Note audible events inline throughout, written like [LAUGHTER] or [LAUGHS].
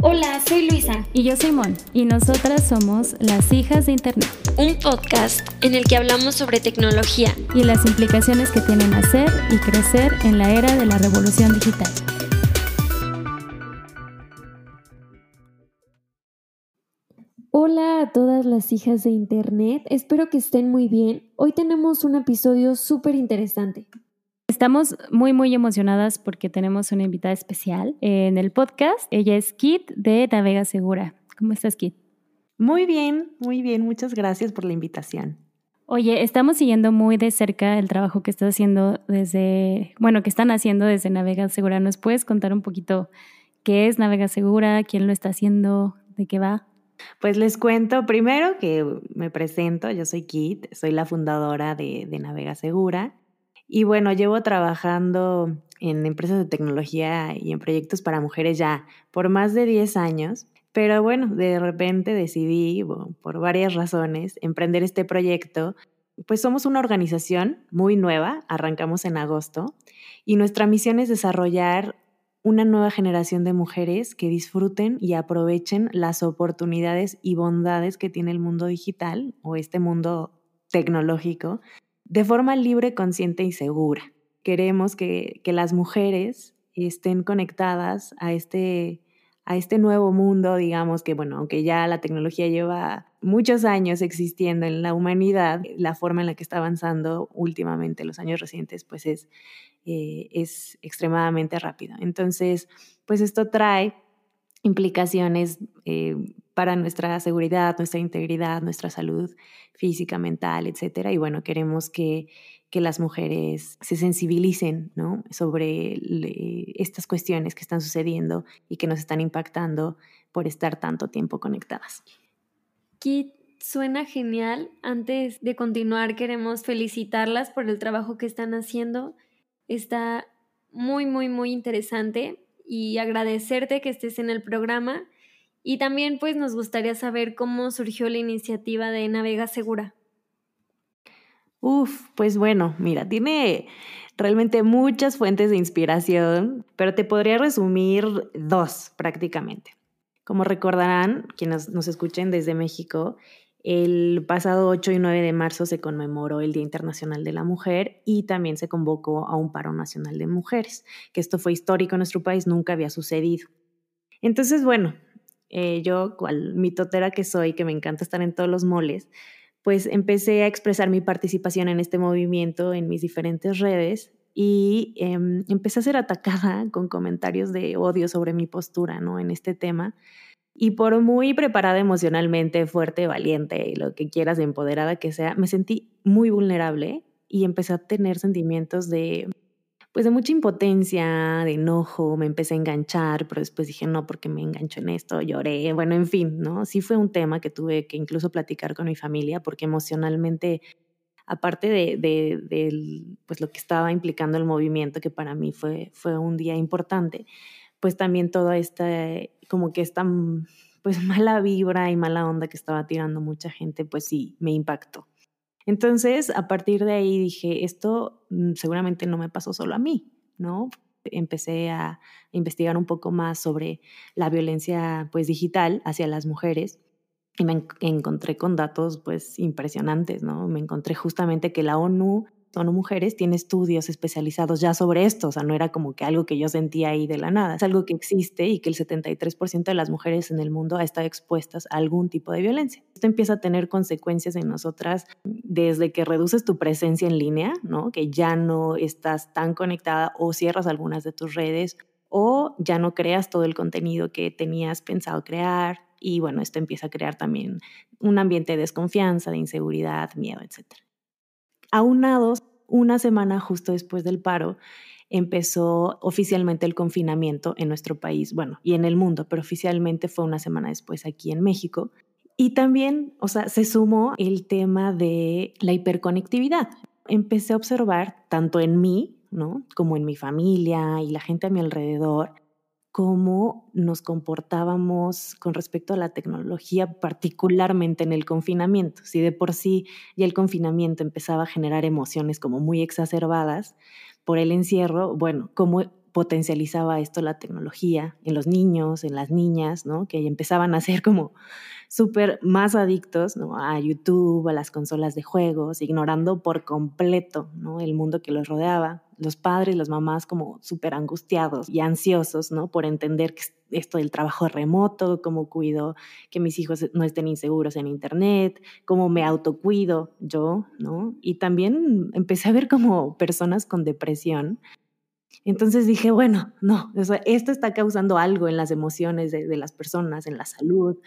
Hola, soy Luisa. Y yo soy Mon. Y nosotras somos las hijas de Internet. Un podcast en el que hablamos sobre tecnología y las implicaciones que tienen hacer y crecer en la era de la revolución digital. Hola a todas las hijas de Internet, espero que estén muy bien. Hoy tenemos un episodio súper interesante. Estamos muy, muy emocionadas porque tenemos una invitada especial en el podcast. Ella es Kit de Navega Segura. ¿Cómo estás, Kit? Muy bien, muy bien. Muchas gracias por la invitación. Oye, estamos siguiendo muy de cerca el trabajo que estás haciendo desde, bueno, que están haciendo desde Navega Segura. ¿Nos puedes contar un poquito qué es Navega Segura, quién lo está haciendo, de qué va? Pues les cuento primero que me presento, yo soy Kit, soy la fundadora de, de Navega Segura. Y bueno, llevo trabajando en empresas de tecnología y en proyectos para mujeres ya por más de 10 años. Pero bueno, de repente decidí, por varias razones, emprender este proyecto. Pues somos una organización muy nueva, arrancamos en agosto, y nuestra misión es desarrollar una nueva generación de mujeres que disfruten y aprovechen las oportunidades y bondades que tiene el mundo digital o este mundo tecnológico de forma libre, consciente y segura. Queremos que, las mujeres estén conectadas a este, a este nuevo mundo, digamos que, bueno, aunque ya la tecnología lleva muchos años existiendo en la humanidad, la forma en la que está avanzando últimamente, los años recientes, pues es, eh, es extremadamente rápido. Entonces, pues esto trae implicaciones eh, para nuestra seguridad, nuestra integridad, nuestra salud física, mental, etcétera. Y bueno, queremos que, que las mujeres se sensibilicen ¿no? sobre estas cuestiones que están sucediendo y que nos están impactando por estar tanto tiempo conectadas. Kit, suena genial. Antes de continuar, queremos felicitarlas por el trabajo que están haciendo. Está muy, muy, muy interesante y agradecerte que estés en el programa y también pues nos gustaría saber cómo surgió la iniciativa de Navega Segura. Uf, pues bueno, mira, tiene realmente muchas fuentes de inspiración, pero te podría resumir dos prácticamente. Como recordarán, quienes nos escuchen desde México, el pasado 8 y 9 de marzo se conmemoró el Día Internacional de la Mujer y también se convocó a un paro nacional de mujeres, que esto fue histórico en nuestro país, nunca había sucedido. Entonces, bueno, eh, yo, cual mitotera que soy, que me encanta estar en todos los moles, pues empecé a expresar mi participación en este movimiento en mis diferentes redes y em, empecé a ser atacada con comentarios de odio sobre mi postura ¿no? en este tema. Y por muy preparada emocionalmente, fuerte, valiente, lo que quieras, empoderada que sea, me sentí muy vulnerable y empecé a tener sentimientos de pues de mucha impotencia, de enojo, me empecé a enganchar, pero después dije, no, porque me engancho en esto, lloré, bueno, en fin, ¿no? Sí fue un tema que tuve que incluso platicar con mi familia, porque emocionalmente, aparte de, de, pues lo que estaba implicando el movimiento, que para mí fue, fue un día importante, pues también toda esta, como que esta, pues [LAUGHS] mala vibra y mala onda que estaba tirando mucha gente, pues sí, me impactó. Entonces, a partir de ahí dije, esto mm, seguramente no me pasó solo a mí, ¿no? Empecé a investigar un poco más sobre la violencia pues digital hacia las mujeres y me encontré con datos pues impresionantes, ¿no? Me encontré justamente que la ONU ONU Mujeres tiene estudios especializados ya sobre esto, o sea, no era como que algo que yo sentía ahí de la nada, es algo que existe y que el 73% de las mujeres en el mundo ha estado expuestas a algún tipo de violencia. Esto empieza a tener consecuencias en nosotras desde que reduces tu presencia en línea, ¿no? Que ya no estás tan conectada o cierras algunas de tus redes o ya no creas todo el contenido que tenías pensado crear y bueno, esto empieza a crear también un ambiente de desconfianza, de inseguridad, miedo, etcétera. Aunados, una semana justo después del paro, empezó oficialmente el confinamiento en nuestro país, bueno, y en el mundo, pero oficialmente fue una semana después aquí en México. Y también, o sea, se sumó el tema de la hiperconectividad. Empecé a observar tanto en mí, ¿no? Como en mi familia y la gente a mi alrededor, cómo nos comportábamos con respecto a la tecnología, particularmente en el confinamiento. Si de por sí ya el confinamiento empezaba a generar emociones como muy exacerbadas por el encierro, bueno, cómo potencializaba esto la tecnología en los niños, en las niñas, ¿no? Que empezaban a ser como súper más adictos a YouTube, a las consolas de juegos, ignorando por completo el mundo que los rodeaba. Los padres, las mamás como súper angustiados y ansiosos ¿no? por entender esto del trabajo remoto, cómo cuido que mis hijos no estén inseguros en Internet, cómo me autocuido yo, ¿no? Y también empecé a ver como personas con depresión entonces dije, bueno, no, esto está causando algo en las emociones de, de, las personas, en la salud.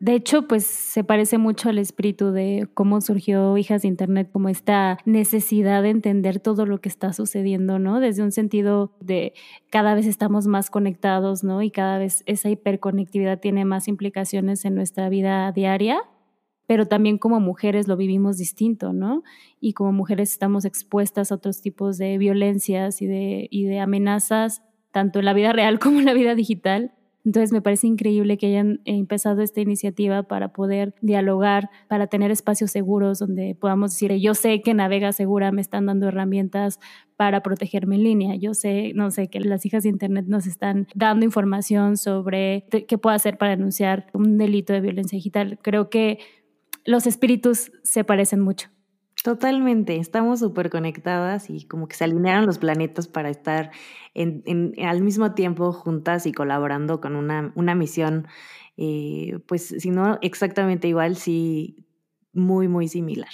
De hecho, pues se parece mucho al espíritu de cómo surgió Hijas de Internet, como esta necesidad de entender todo lo que está sucediendo, ¿no? Desde un sentido de cada vez estamos más conectados, ¿no? Y cada vez esa hiperconectividad tiene más implicaciones en nuestra vida diaria, pero también como mujeres lo vivimos distinto, ¿no? Y como mujeres estamos expuestas a otros tipos de violencias y de, y de amenazas, tanto en la vida real [LAUGHS] como en la vida digital entonces me parece increíble que hayan empezado esta iniciativa para poder dialogar, para tener espacios seguros donde podamos decir, yo sé que Navega Segura me están dando herramientas para protegerme en línea. Yo sé, no sé, que las hijas de Internet nos están dando información sobre qué puedo hacer para denunciar un delito de violencia digital. Creo que los espíritus se parecen mucho. Totalmente, estamos súper conectadas y como que se alinearon los planetas para estar en, al mismo tiempo juntas y colaborando con una, una misión, eh, pues si no exactamente igual, sí muy, muy similar.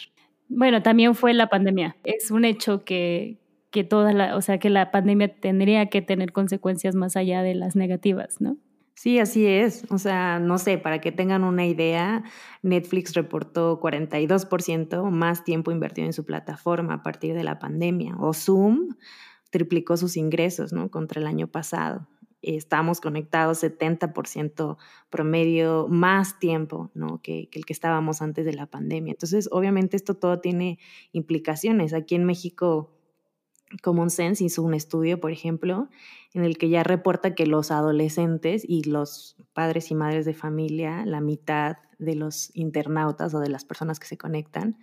Bueno, también fue la pandemia. Es un hecho que, que toda la, o sea, que la pandemia tendría que tener consecuencias más allá de las negativas, ¿no? Sí, así es. O sea, no sé, para que tengan una idea, Netflix reportó 42% más tiempo invertido en su plataforma a partir de la pandemia. O Zoom triplicó sus ingresos, ¿no? Contra el año pasado. Estamos conectados 70% promedio más tiempo, ¿no? Que, que el que estábamos antes de la pandemia. Entonces, obviamente esto todo tiene implicaciones. Aquí en México Common Sense hizo un estudio, por ejemplo, en el que ya reporta que los adolescentes y los padres y madres de familia, la mitad de los internautas o de las personas que se conectan,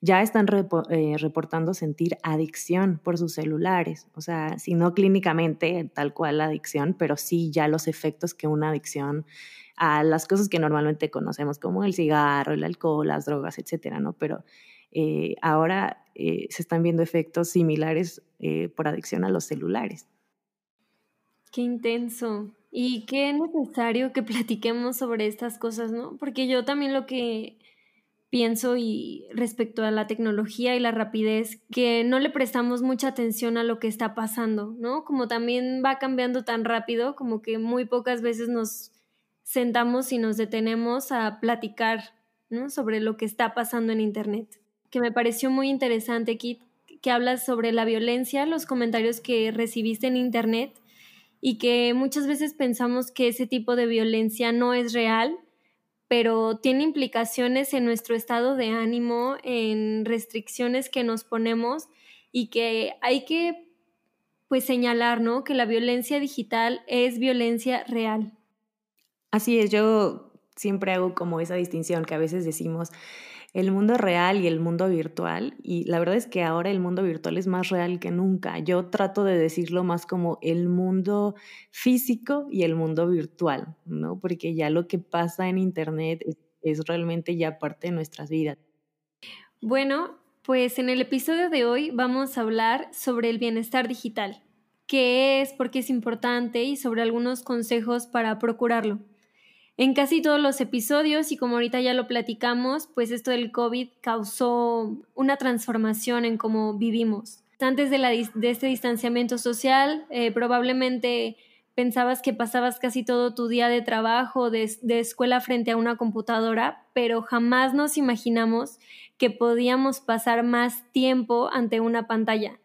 ya están eh, reportando sentir adicción por sus celulares. O sea, si no clínicamente tal cual la adicción, pero sí ya los efectos que una adicción a las cosas que normalmente conocemos como el cigarro, el alcohol, las drogas, etcétera, ¿no? Pero eh, ahora eh, se están viendo efectos similares eh, por adicción a los celulares. Qué intenso. Y qué necesario que platiquemos sobre estas cosas, ¿no? Porque yo también lo que pienso y respecto a la tecnología y la rapidez, que no le prestamos mucha atención a lo que está pasando, ¿no? Como también va cambiando tan rápido, como que muy pocas veces nos sentamos y nos detenemos a platicar, ¿no? Sobre lo que está pasando en Internet que me pareció muy interesante, Kit, que hablas sobre la violencia, los comentarios que recibiste en Internet y que muchas veces pensamos que ese tipo de violencia no es real, pero tiene implicaciones en nuestro estado de ánimo, en restricciones que nos ponemos y que hay que pues señalar, ¿no? Que la violencia digital es violencia real. Así es, yo siempre hago como esa distinción que a veces decimos, el mundo real y el mundo virtual. Y la verdad es que ahora el mundo virtual es más real que nunca. Yo trato de decirlo más como el mundo físico y el mundo virtual, ¿no? Porque ya lo que pasa en Internet es, realmente ya parte de nuestras vidas. Bueno, pues en el episodio de hoy vamos a hablar sobre el bienestar digital, qué es, por qué es importante y sobre algunos consejos para procurarlo. En casi todos los episodios, y como ahorita ya lo platicamos, pues esto del COVID causó una transformación en cómo vivimos. Antes de, la, este distanciamiento social, eh, probablemente pensabas que pasabas casi todo tu día de trabajo, de escuela frente a una computadora, pero jamás nos imaginamos que podíamos pasar más tiempo ante una pantalla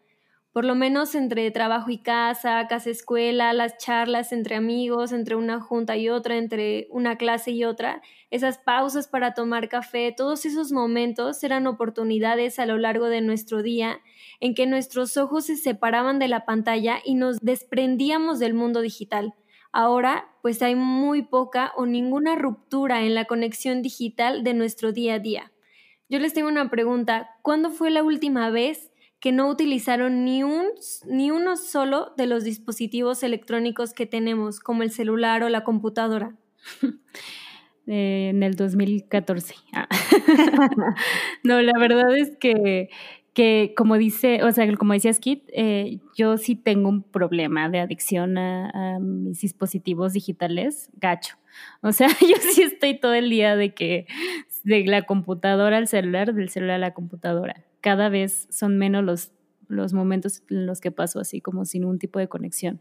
por lo menos entre trabajo y casa, casa-escuela, las charlas entre amigos, entre una junta y otra, entre una clase y otra, esas pausas para tomar café, todos esos momentos eran oportunidades a lo largo de nuestro día en que nuestros ojos se separaban de la pantalla y nos desprendíamos del mundo digital. Ahora, pues hay muy poca o ninguna ruptura en la conexión digital de nuestro día a día. Yo les tengo una pregunta, ¿cuándo fue la última vez que no utilizaron ni, un, ni uno solo de los dispositivos electrónicos que tenemos, como el celular o la computadora. [LAUGHS] Eh, en el 2014. Ah. [LAUGHS] no, la verdad es que, que, como dice, o sea, como decías Kit, eh, yo sí tengo un problema de adicción a, mis dispositivos digitales, gacho. O sea, [LAUGHS] yo sí estoy todo el día de que de la computadora al celular, del celular a la computadora. Cada vez son menos los, los momentos en los que paso así como sin un tipo de conexión.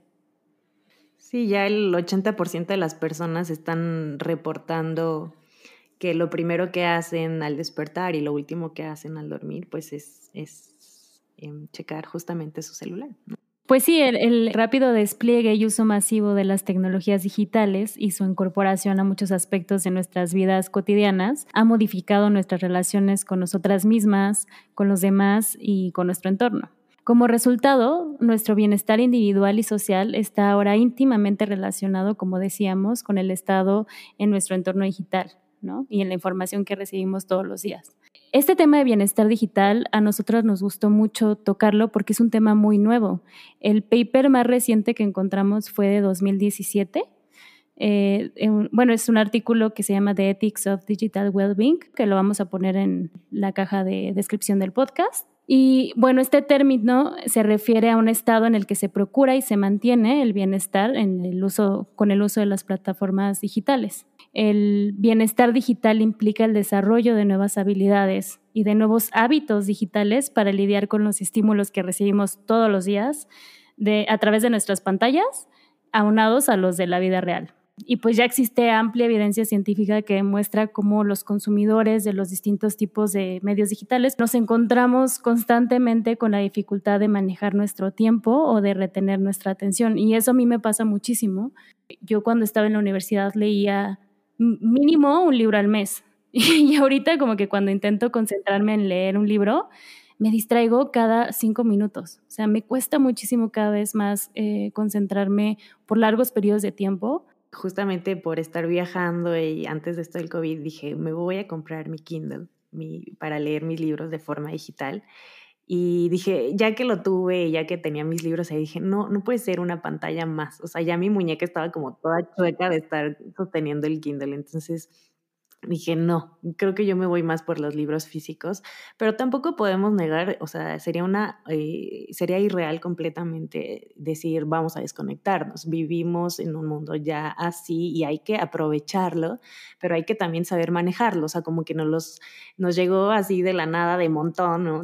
Sí, ya el 80% de las personas están reportando que lo primero que hacen al despertar y lo último que hacen al dormir, pues es, es em, checar justamente su celular. Pues sí, el, rápido despliegue y uso masivo de las tecnologías digitales y su incorporación a muchos aspectos de nuestras vidas cotidianas ha modificado nuestras relaciones con nosotras mismas, con los demás y con nuestro entorno. Como resultado, nuestro bienestar individual y social está ahora íntimamente relacionado, como decíamos, con el estado en nuestro entorno digital ¿no? y en la información que recibimos todos los días. Este tema de bienestar digital a nosotros nos gustó mucho tocarlo porque es un tema muy nuevo. El paper más reciente que encontramos fue de 2017 eh, bueno, es un artículo que se llama The Ethics of Digital Wellbeing, que lo vamos a poner en la caja de descripción del podcast. Y bueno, este término se refiere a un estado en el que se procura y se mantiene el bienestar en el uso, con el uso de las plataformas digitales. El bienestar digital implica el desarrollo de nuevas habilidades y de nuevos hábitos digitales para lidiar con los estímulos que recibimos todos los días a través de nuestras pantallas, aunados a los de la vida real. Y pues ya existe amplia evidencia científica que demuestra cómo los consumidores de los distintos tipos de medios digitales nos encontramos constantemente con la dificultad de manejar nuestro tiempo o de retener nuestra atención. Y eso a mí me pasa muchísimo. Yo cuando estaba en la universidad leía mínimo un libro al mes. [LAUGHS] Y ahorita como que cuando intento concentrarme en leer un libro, me distraigo cada cinco minutos. O sea, me cuesta muchísimo cada vez más eh, concentrarme por largos periodos de tiempo justamente por estar viajando y antes de esto del COVID dije, me voy a comprar mi Kindle para leer mis libros de forma digital. Y dije, ya que lo tuve, ya que tenía mis libros ahí, dije, no, no puede ser una pantalla más. O sea, ya mi muñeca estaba como toda chueca de estar sosteniendo el Kindle. Entonces dije, no, creo que yo me voy más por los libros físicos, pero tampoco podemos negar, o sea, sería una, eh, sería irreal completamente decir, vamos a desconectarnos. Vivimos en un mundo ya así y hay que aprovecharlo, pero hay que también saber manejarlo, o sea, como que nos, los, nos llegó así de la nada, de montón, ¿no?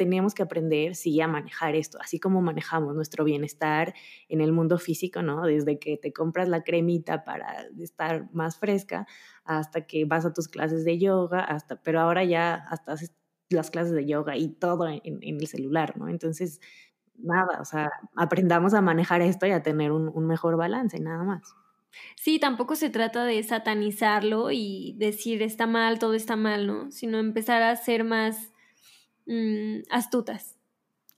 Teníamos que aprender, sí, a manejar esto, así como manejamos nuestro bienestar en el mundo físico, ¿no? Desde que te compras la cremita para estar más fresca hasta que vas a tus clases de yoga, hasta, pero ahora ya hasta haces las clases de yoga y todo en, el celular, ¿no? Entonces, nada, o sea, aprendamos a manejar esto y a tener un, un mejor balance, nada más. Sí, tampoco se trata de satanizarlo y decir está mal, todo está mal, ¿no? Sino empezar a ser más Mm, astutas.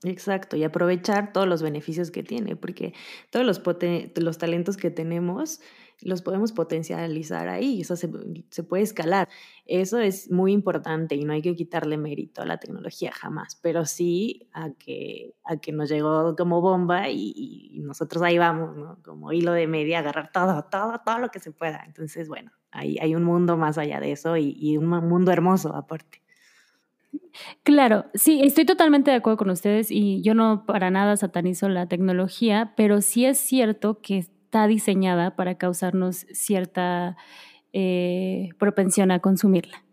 Exacto, y aprovechar todos los beneficios que tiene, porque todos los, los talentos que tenemos los podemos potencializar ahí, eso se, se, puede escalar. Eso es muy importante y no hay que quitarle mérito a la tecnología jamás, pero sí a que, a que nos llegó como bomba y, nosotros ahí vamos, ¿no? Como hilo de media, agarrar todo, todo, todo lo que se pueda. Entonces, bueno, hay, hay un mundo más allá de eso y, y un mundo hermoso aparte. Claro, sí, estoy totalmente de acuerdo con ustedes y yo no para nada satanizo la tecnología, pero sí es cierto que está diseñada para causarnos cierta eh, propensión a consumirla,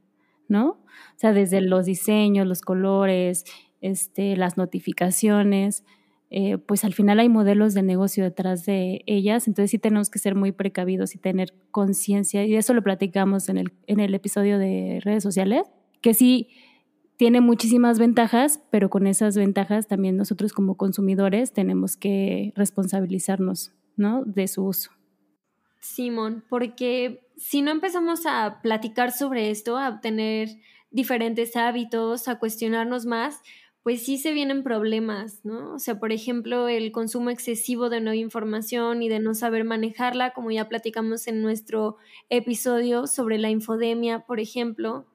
¿no? O sea, desde los diseños, los colores, este, las notificaciones, eh, pues al final hay modelos de negocio detrás de ellas, entonces sí tenemos que ser muy precavidos y tener conciencia, y eso lo platicamos en el, en el episodio de redes sociales, que sí tiene muchísimas ventajas, pero con esas ventajas también nosotros como consumidores tenemos que responsabilizarnos, ¿no? De su uso. Simón, porque si no empezamos a platicar sobre esto, a tener diferentes hábitos, a cuestionarnos más, pues sí se vienen problemas, ¿no? O sea, por ejemplo, el consumo excesivo de nueva información y de no saber manejarla, como ya platicamos en nuestro episodio sobre la infodemia, por ejemplo,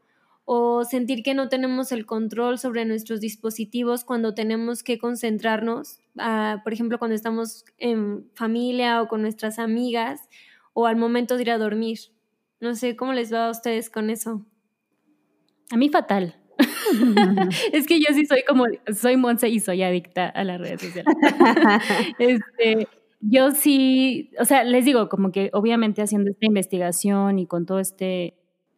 o sentir que no tenemos el control sobre nuestros dispositivos cuando tenemos que concentrarnos, ah, por ejemplo, cuando estamos en familia o con nuestras amigas o al momento de ir a dormir. No sé cómo les va a ustedes con eso. A mí fatal. [LAUGHS] es que yo sí soy como, soy Monse y soy adicta a las redes sociales. [LAUGHS] este, yo sí, o sea, les digo, como que obviamente haciendo esta investigación y con todo este,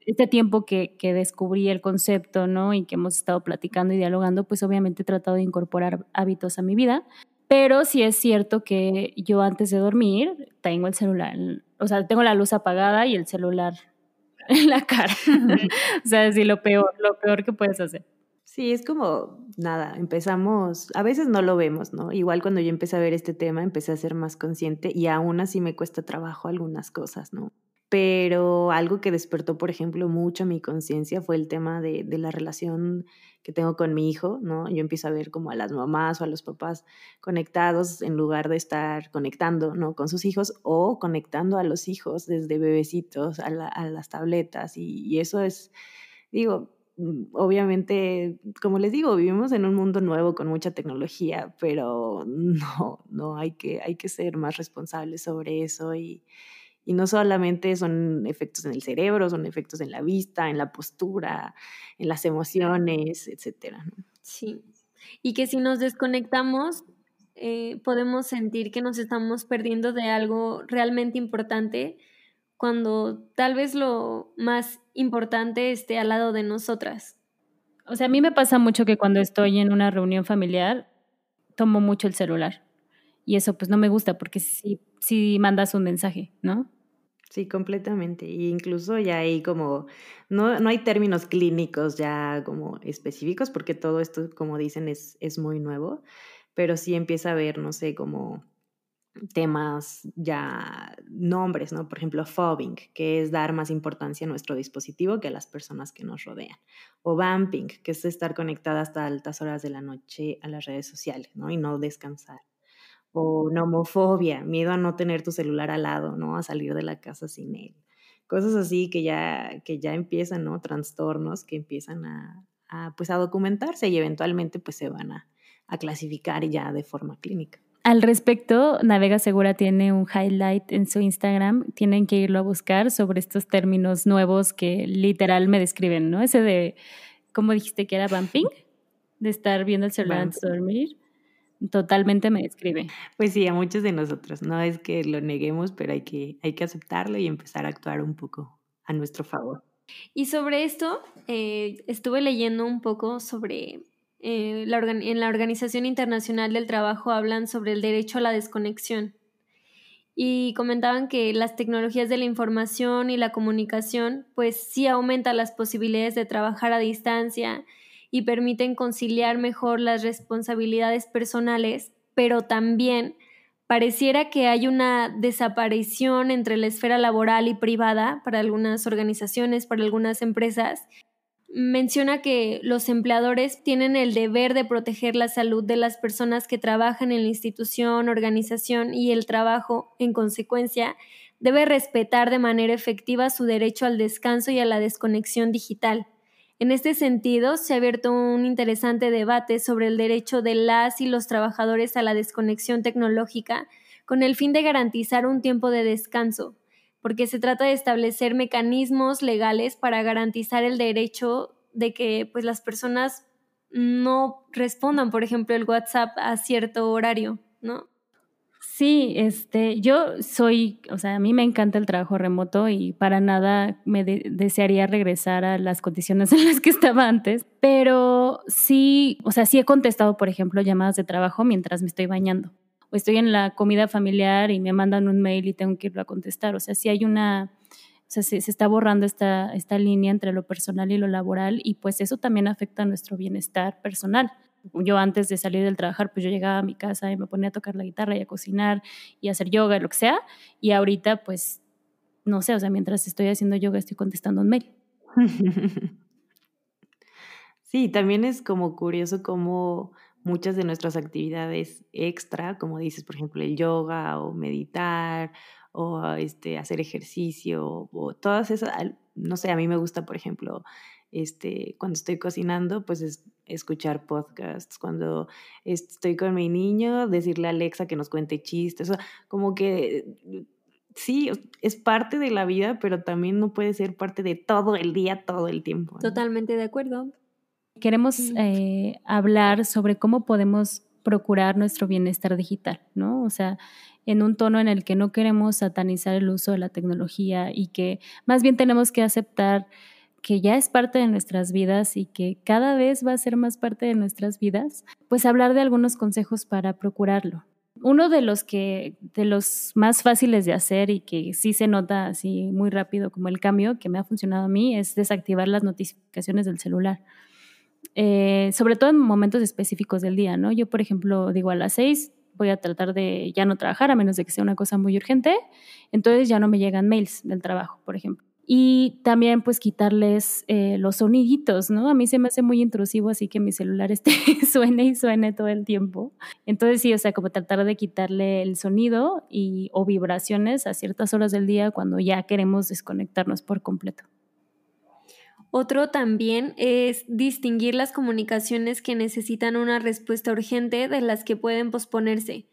este tiempo que, que descubrí el concepto, ¿no? Y que hemos estado platicando y dialogando, pues obviamente he tratado de incorporar hábitos a mi vida. Pero sí es cierto que yo antes de dormir tengo el celular, o sea, tengo la luz apagada y el celular en la cara. [LAUGHS] o sea, sí, lo peor, lo peor que puedes hacer. Sí, es como nada, empezamos, a veces no lo vemos, ¿no? Igual cuando yo empecé a ver este tema, empecé a ser más consciente y aún así me cuesta trabajo algunas cosas, ¿no? Pero algo que despertó, por ejemplo, mucho mi conciencia fue el tema de, la relación que tengo con mi hijo, ¿no? Yo empiezo a ver como a las mamás o a los papás conectados en lugar de estar conectando, ¿no? Con sus hijos o conectando a los hijos desde bebecitos a, a las tabletas y, y eso es, digo, mm, obviamente, como les digo, vivimos en un mundo nuevo con mucha tecnología, pero [LAUGHS] no, no hay que, hay que ser más responsables sobre eso y, y no solamente son efectos en el cerebro, son efectos en la vista, en la postura, en las emociones, etcétera. Sí. Y que si nos desconectamos, eh, podemos sentir que nos estamos perdiendo de algo realmente importante cuando tal vez lo más importante esté al lado de nosotras. O sea, a mí me pasa mucho que cuando estoy en una reunión familiar, tomo mucho el celular. Y eso pues no me gusta porque si, si mandas un mensaje, ¿no? Sí, completamente. Y incluso ya hay como, no, no hay términos clínicos ya como específicos, porque todo esto, como dicen, es, es muy nuevo, pero sí empieza a haber, no sé, como temas ya, nombres, ¿no? Por ejemplo, fobbing, que es dar más importancia a nuestro dispositivo que a las personas que nos rodean. O vamping, que es estar conectada hasta altas horas de la noche a las redes sociales, ¿no? Y no descansar o nomofobia, miedo a no tener tu celular al lado, ¿no? A salir de la casa sin él. Cosas así que ya, que ya empiezan, ¿no? Trastornos que empiezan a, pues a documentarse y eventualmente pues se van a, a clasificar ya de forma clínica. Al respecto, Navega Segura tiene un highlight en su Instagram, tienen que irlo a buscar sobre estos términos nuevos que literal me describen, ¿no? Ese de, ¿cómo dijiste que era vamping? De estar viendo el celular antes de dormir totalmente me describe. Pues sí, a muchos de nosotros, no es que lo neguemos, pero hay que, hay que aceptarlo y empezar a actuar un poco a nuestro favor. Y sobre esto, eh, estuve leyendo un poco sobre, eh, la en la Organización Internacional del Trabajo hablan sobre el derecho a la desconexión y comentaban que las tecnologías de la información y la comunicación pues sí aumentan las posibilidades de trabajar a distancia y permiten conciliar mejor las responsabilidades personales, pero también pareciera que hay una desaparición entre la esfera laboral y privada para algunas organizaciones, para algunas empresas. Menciona que los empleadores tienen el deber de proteger la salud de las personas que trabajan en la institución, organización y el trabajo, en consecuencia, debe respetar de manera efectiva su derecho al descanso y a la desconexión digital. En este sentido, se ha abierto un interesante debate sobre el derecho de las y los trabajadores a la desconexión tecnológica con el fin de garantizar un tiempo de descanso, porque se trata de establecer mecanismos legales para garantizar el derecho de que pues, las personas no respondan, por ejemplo, el WhatsApp a cierto horario, ¿no? Sí, este, yo soy, o sea, a mí me encanta el trabajo remoto y para nada me desearía regresar a las condiciones [LAUGHS] en las que estaba antes, pero sí, o sea, sí he contestado, por ejemplo, llamadas de trabajo mientras me estoy bañando. O estoy en la comida familiar y me mandan un mail y tengo que irlo a contestar, o sea, sí hay una, o sea, se, se está borrando esta, esta línea entre lo personal y lo laboral y pues eso también afecta a nuestro bienestar personal yo antes de salir del trabajar, pues yo llegaba a mi casa y me ponía a tocar la guitarra y a cocinar y a hacer yoga, lo que sea. Y ahorita, pues, no sé, o sea, mientras estoy haciendo yoga estoy contestando un mail. [LAUGHS] Sí, también es como curioso cómo muchas de nuestras actividades extra, como dices, por ejemplo, el yoga o meditar o este, hacer ejercicio o todas esas, no sé, a mí me gusta, por ejemplo, este, cuando estoy cocinando, pues es escuchar podcasts, cuando estoy con mi niño, decirle a Alexa que nos cuente chistes, o sea, como que sí, es parte de la vida, pero también no puede ser parte de todo el día, todo el tiempo. Totalmente de acuerdo. Queremos eh, hablar sobre cómo podemos procurar nuestro bienestar digital, ¿no? O sea, en un tono en el que no queremos satanizar el uso de la tecnología y que más bien tenemos que aceptar que ya es parte de nuestras vidas y que cada vez va a ser más parte de nuestras vidas, pues hablar de algunos consejos para procurarlo. Uno de los que de los más fáciles de hacer y que sí se nota así muy rápido como el cambio que me ha funcionado a mí es desactivar las notificaciones del celular. Eh, sobre todo en momentos específicos del día, ¿no? Yo, por ejemplo, digo a las seis voy a tratar de ya no trabajar a menos de que sea una cosa muy urgente, entonces ya no me llegan mails del trabajo, por ejemplo y también pues quitarles eh, los soniditos, ¿no? A mí se me hace muy intrusivo así que mi celular esté [LAUGHS] suene y suene todo el tiempo. Entonces sí, o sea, como tratar de quitarle el sonido y o vibraciones a ciertas horas del día cuando ya queremos desconectarnos por completo. Otro también es distinguir las comunicaciones que necesitan una respuesta urgente de las que pueden posponerse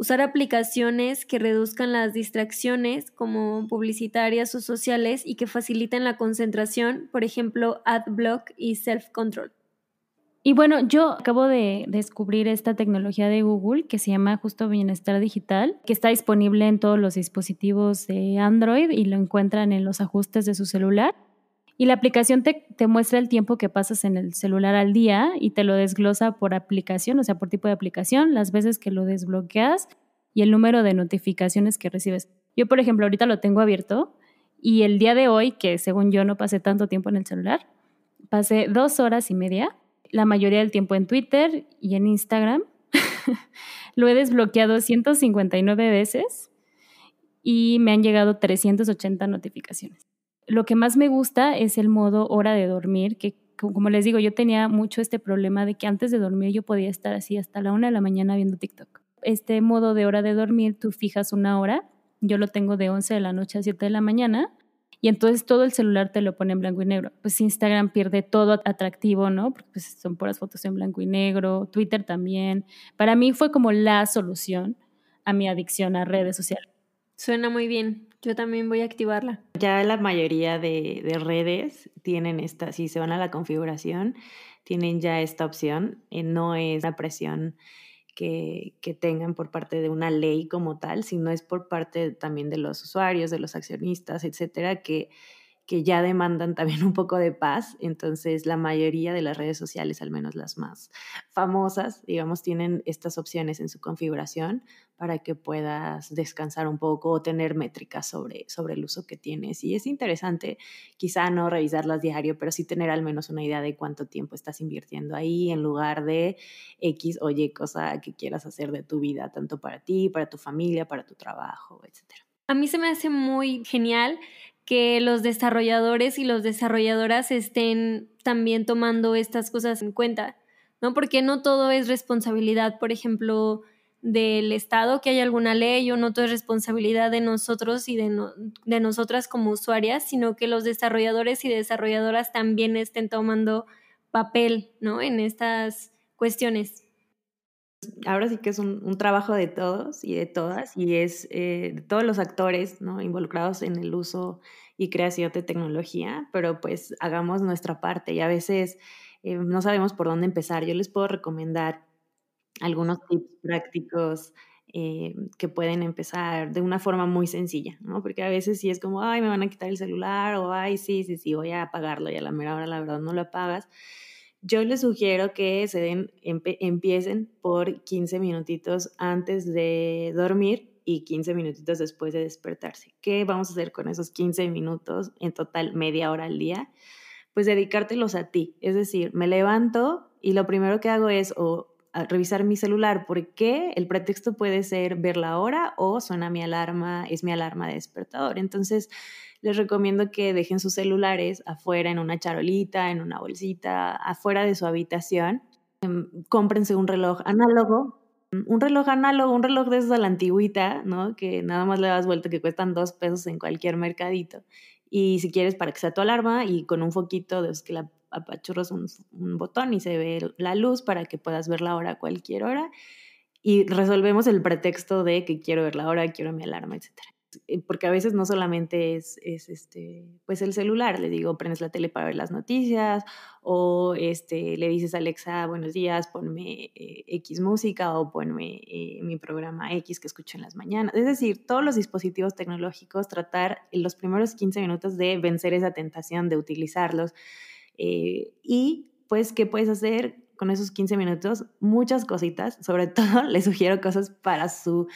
usar aplicaciones que reduzcan las distracciones como publicitarias o sociales y que faciliten la concentración, por ejemplo, AdBlock y Self Control. Y bueno, yo acabo de descubrir esta tecnología de Google que se llama justo Bienestar Digital, que está disponible en todos los dispositivos de Android y lo encuentran en los ajustes de su celular. Y la aplicación te, muestra el tiempo que pasas en el celular al día y te lo desglosa por aplicación, o sea, por tipo de aplicación, las veces que lo desbloqueas y el número de notificaciones que recibes. Yo, por ejemplo, ahorita lo tengo abierto y el día de hoy, que según yo no pasé tanto tiempo en el celular, pasé dos horas y media, la mayoría del tiempo en Twitter y en Instagram. [LAUGHS] lo he desbloqueado 159 veces y me han llegado 380 notificaciones lo que más me gusta es el modo hora de dormir, que como les digo, yo tenía mucho este problema de que antes de dormir yo podía estar así hasta la una de la mañana viendo TikTok. Este modo de hora de dormir, tú fijas una hora, yo lo tengo de 11 de la noche a 7 de la mañana, y entonces todo el celular te lo pone en blanco y negro. Pues Instagram pierde todo atractivo, ¿no? Pues, son puras fotos en blanco y negro, Twitter también. Para mí fue como la solución a mi adicción a redes sociales. Suena muy bien. Yo también voy a activarla. Ya la mayoría de, de, redes tienen esta, si se van a la configuración, tienen ya esta opción. Eh, no es la presión que, que, tengan por parte de una ley como tal, sino es por parte también de los usuarios, de los accionistas, etcétera, que que ya demandan también un poco de paz. Entonces, la mayoría de las redes sociales, al menos las más famosas, digamos, tienen estas opciones en su configuración para que puedas descansar un poco o tener métricas sobre, sobre el uso que tienes. Y es interesante, quizá no revisarlas diario, pero sí tener al menos una idea de cuánto tiempo estás invirtiendo ahí en lugar de X o Y cosa que quieras hacer de tu vida, tanto para ti, para tu familia, para tu trabajo, etc. A mí se me hace muy genial que los desarrolladores y los desarrolladoras estén también tomando estas cosas en cuenta, ¿no? Porque no todo es responsabilidad, por ejemplo, del Estado, que haya alguna ley, o no todo es responsabilidad de nosotros y de, de nosotras como usuarias, sino que los desarrolladores y desarrolladoras también estén tomando papel, ¿no? En estas cuestiones. Ahora sí que es un, trabajo de todos y de todas, y es eh, de todos los actores ¿no? involucrados en el uso y creación de tecnología, pero pues hagamos nuestra parte y a veces eh, no sabemos por dónde empezar. Yo les puedo recomendar algunos tips prácticos eh, que pueden empezar de una forma muy sencilla. Porque a veces sí es como, ay, me van a quitar el celular, o ay, sí, sí, sí, voy a apagarlo y a la mera hora la verdad no lo apagas. Yo les sugiero que se den, empiecen por 15 minutitos antes de dormir y 15 minutitos después de despertarse. ¿Qué vamos a hacer con esos 15 minutos, en total media hora al día? Pues dedicártelos a ti. Es decir, me levanto y lo primero que hago es o revisar mi celular porque el pretexto puede ser ver la hora o suena mi alarma, es mi alarma de despertador. Entonces, les recomiendo que dejen sus celulares afuera en una charolita, en una bolsita, afuera de su habitación. Em, cómprense un reloj análogo. Un reloj análogo, un reloj de esa la antigüita, ¿no? Que nada más le das vuelta, que cuestan dos pesos en cualquier mercadito. Y si quieres, para que sea tu alarma y con un foquito de los que la apachurras un, un botón y se ve la luz para que puedas ver la hora a cualquier hora y resolvemos el pretexto de que quiero ver la hora, quiero mi alarma, etcétera. Porque a veces no solamente es, es, este, pues el celular, le digo, prendes la tele para ver las noticias o este, le dices a Alexa, buenos días, ponme eh, X música o ponme eh, mi programa X que escucho en las mañanas. Es decir, todos los dispositivos tecnológicos, tratar en los primeros 15 minutos de vencer esa tentación de utilizarlos. Y pues, ¿qué puedes hacer con esos 15 minutos? Muchas cositas, sobre [LAUGHS] todo les sugiero cosas para su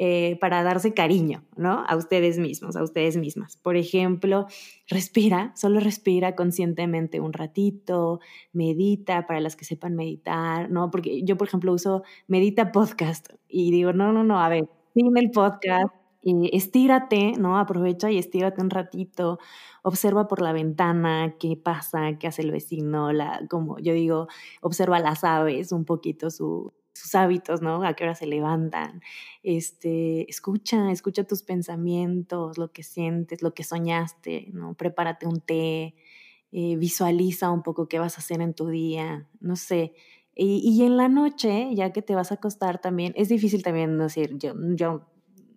eh, para darse cariño, ¿no? A ustedes mismos, a ustedes mismas. Por ejemplo, respira, solo respira conscientemente un ratito, medita para las que sepan meditar, ¿no? Porque yo, por ejemplo, uso Medita Podcast y digo, no, no, no, a ver, sin el podcast, eh, estírate, ¿no? Aprovecha y estírate un ratito, observa por la ventana qué pasa, qué hace el vecino, la, como yo digo, observa las aves, un poquito su, sus hábitos, ¿no? A qué hora se levantan. Este, escucha, escucha tus pensamientos, lo que sientes, lo que soñaste, ¿no? Prepárate un té, eh, visualiza un poco qué vas a hacer en tu día, no sé. Y, y, en la noche, ya que te vas a acostar también, es difícil también decir, yo, yo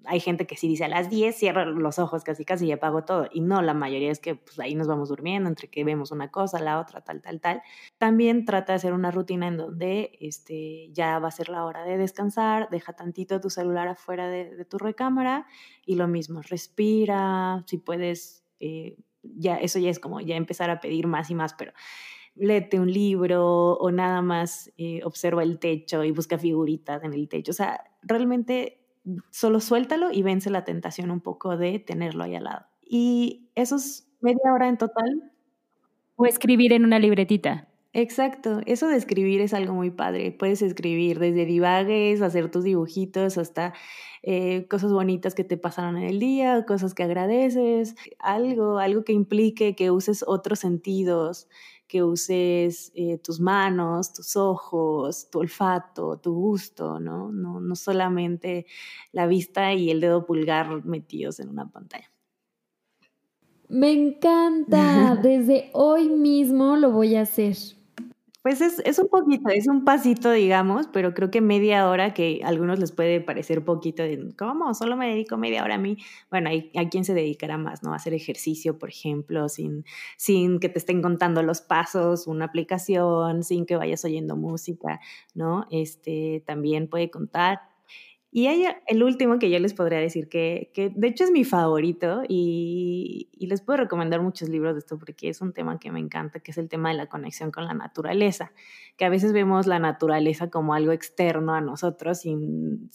hay gente que sí dice a las 10 cierra los ojos casi casi y apago todo. Y no, la mayoría es que pues, ahí nos vamos durmiendo entre que vemos una cosa, la otra, tal, tal, tal. También trata de hacer una rutina en donde este, ya va a ser la hora de descansar, deja tantito tu celular afuera de, tu recámara y lo mismo, respira, si puedes, eh, ya eso ya es como ya empezar a pedir más y más, pero léete un libro o nada más eh, observa el techo y busca figuritas en el techo. O sea, realmente solo suéltalo y vence la tentación un poco de tenerlo ahí al lado. Y eso es media hora en total. O escribir en una libretita. Exacto, eso de escribir es algo muy padre. Puedes escribir desde divagues, hacer tus dibujitos, hasta eh, cosas bonitas que te pasaron en el día, cosas que agradeces, algo, algo que implique que uses otros sentidos, que uses eh, tus manos, tus ojos, tu olfato, tu gusto, ¿no? ¿no? No solamente la vista y el dedo pulgar metidos en una pantalla. Me encanta, [LAUGHS] desde hoy mismo lo voy a hacer. Pues es, un poquito, es un pasito, digamos, pero creo que media hora, que a algunos les puede parecer poquito, de, ¿cómo? Solo me dedico media hora a mí. Bueno, hay, hay quien se dedicará más, ¿no? A hacer ejercicio, por ejemplo, sin, sin que te estén contando los pasos, una aplicación, sin que vayas oyendo música, ¿no? Este, también puede contar y hay el último que yo les podría decir que, que de hecho es mi favorito y, y, les puedo recomendar muchos libros de esto porque es un tema que me encanta, que es el tema de la conexión con la naturaleza, que a veces vemos la naturaleza como algo externo a nosotros sin,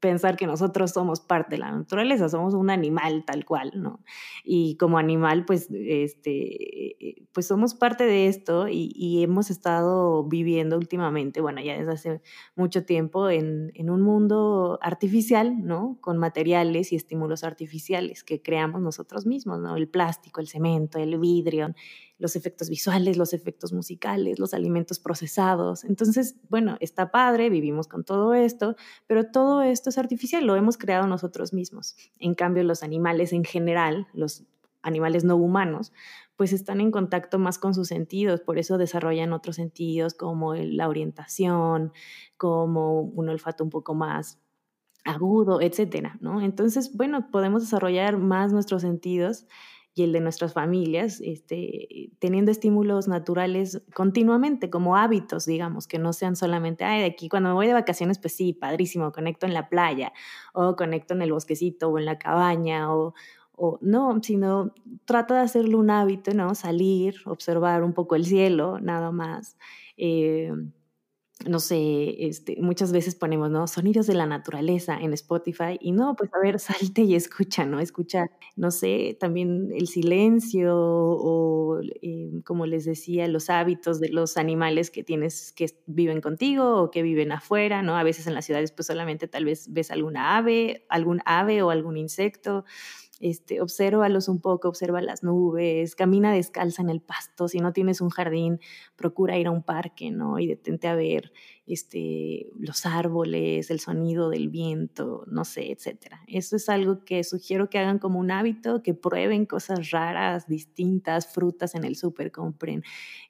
pensar que nosotros somos parte de la naturaleza, somos un animal tal cual, ¿no? Y como animal, pues, este, pues somos parte de esto y, hemos estado viviendo últimamente, bueno, ya desde hace mucho tiempo, en, en, un mundo artificial, ¿no? Con materiales y estímulos artificiales que creamos nosotros mismos, ¿no? El plástico, el cemento, el vidrio, los efectos visuales, los efectos musicales, los alimentos procesados. Entonces, bueno, está padre, vivimos con todo esto, pero todo esto es artificial, lo hemos creado nosotros mismos. En cambio, los animales en general, los animales no humanos, pues están en contacto más con sus sentidos, por eso desarrollan otros sentidos como la orientación, como un olfato un poco más agudo, etcétera, ¿no? Entonces, bueno, podemos desarrollar más nuestros sentidos y el de nuestras familias, este, teniendo estímulos naturales continuamente, como hábitos, digamos, que no sean solamente, ay, de aquí cuando me voy de vacaciones, pues sí, padrísimo, conecto en la playa, o conecto en el bosquecito, o en la cabaña, o, o no, sino trata de hacerlo un hábito, ¿no? Salir, observar un poco el cielo, nada más. Eh, no sé, este, muchas veces ponemos, ¿no? Sonidos de la naturaleza en Spotify y no, pues a ver, [LAUGHS] salte y escucha, ¿no? Escucha, no sé, también el silencio o, eh, como les decía, los hábitos de los animales que tienes, que viven contigo o que viven afuera, ¿no? A veces en las ciudades pues solamente tal vez ves alguna ave, algún ave o algún insecto este, obsérvalos un poco, observa las nubes, camina descalza en el pasto, si no tienes un jardín, procura ir a un parque, ¿no? Y detente a ver este, los árboles, el sonido del viento, no sé, etcétera. Eso es algo que sugiero que hagan como un hábito, que prueben cosas raras, distintas, frutas en el súper, compren,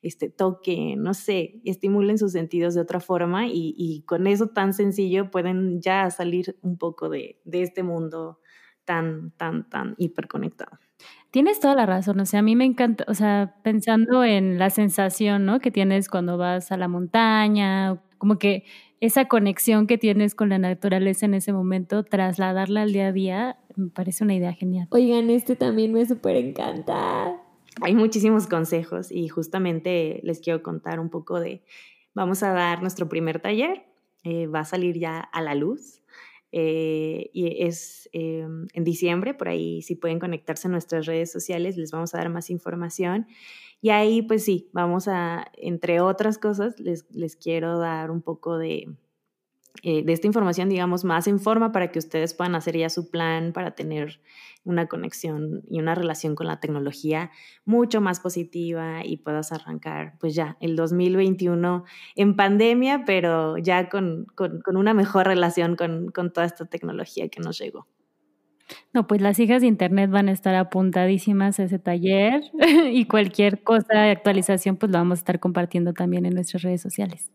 este, toquen, no sé, estimulen sus sentidos de otra forma y, y, con eso tan sencillo pueden ya salir un poco de, de este mundo tan, tan, tan hiperconectado. Tienes toda la razón, o sea, a mí me encanta, o sea, pensando en la sensación, ¿no? Que tienes cuando vas a la montaña, como que esa conexión que tienes con la naturaleza en ese momento, trasladarla al día a día, me parece una idea genial. Oigan, este también me súper encanta. Hay muchísimos consejos y justamente les quiero contar un poco de, vamos a dar nuestro primer taller, eh, va a salir ya a la luz. Eh, y es em, en diciembre, por ahí si pueden conectarse a nuestras redes sociales, les vamos a dar más información. Y ahí, pues sí, vamos a, entre otras cosas, les, les quiero dar un poco de, eh, de esta información, digamos, más en forma para que ustedes puedan hacer ya su plan para tener una conexión y una relación con la tecnología mucho más positiva y puedas arrancar pues ya el 2021 en pandemia, pero ya con, con, una mejor relación con, con toda esta tecnología que nos llegó. No, pues las hijas de Internet van a estar apuntadísimas a ese taller [LAUGHS] y cualquier cosa de actualización pues lo vamos a estar compartiendo también en nuestras redes sociales.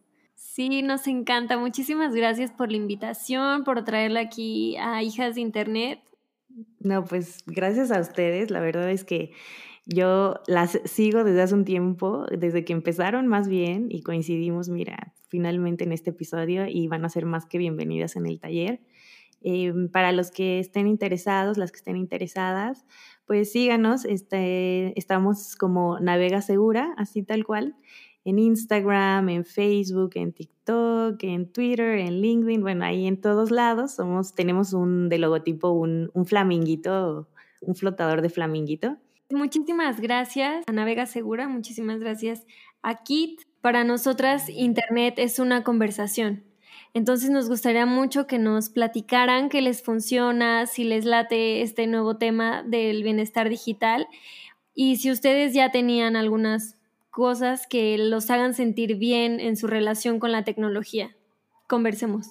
Sí, nos encanta. Muchísimas gracias por la invitación, por traerla aquí a Hijas de Internet. No, pues gracias a ustedes. La verdad es que yo las sigo desde hace un tiempo, desde que empezaron más bien y coincidimos, mira, finalmente en este episodio y van a ser más que bienvenidas en el taller. Em, para los que estén interesados, las que estén interesadas, pues síganos, este, estamos como Navega Segura, así tal cual en Instagram, en Facebook, en TikTok, en Twitter, en LinkedIn, bueno, ahí en todos lados somos, tenemos un de logotipo, un, flaminguito, un flotador de flaminguito. Muchísimas gracias a Navega Segura, muchísimas gracias a Kit. Para nosotras, Internet es una conversación. Entonces nos gustaría mucho que nos platicaran qué les funciona, si les late este nuevo tema del bienestar digital y si ustedes ya tenían algunas cosas que los hagan sentir bien en su relación con la tecnología. Conversemos.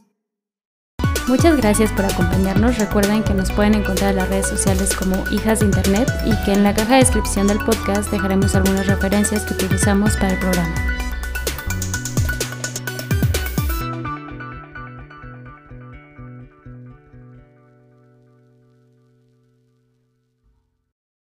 Muchas gracias por acompañarnos. Recuerden que nos pueden encontrar en las redes sociales como Hijas de Internet y que en la caja de descripción del podcast dejaremos algunas referencias que utilizamos para el programa.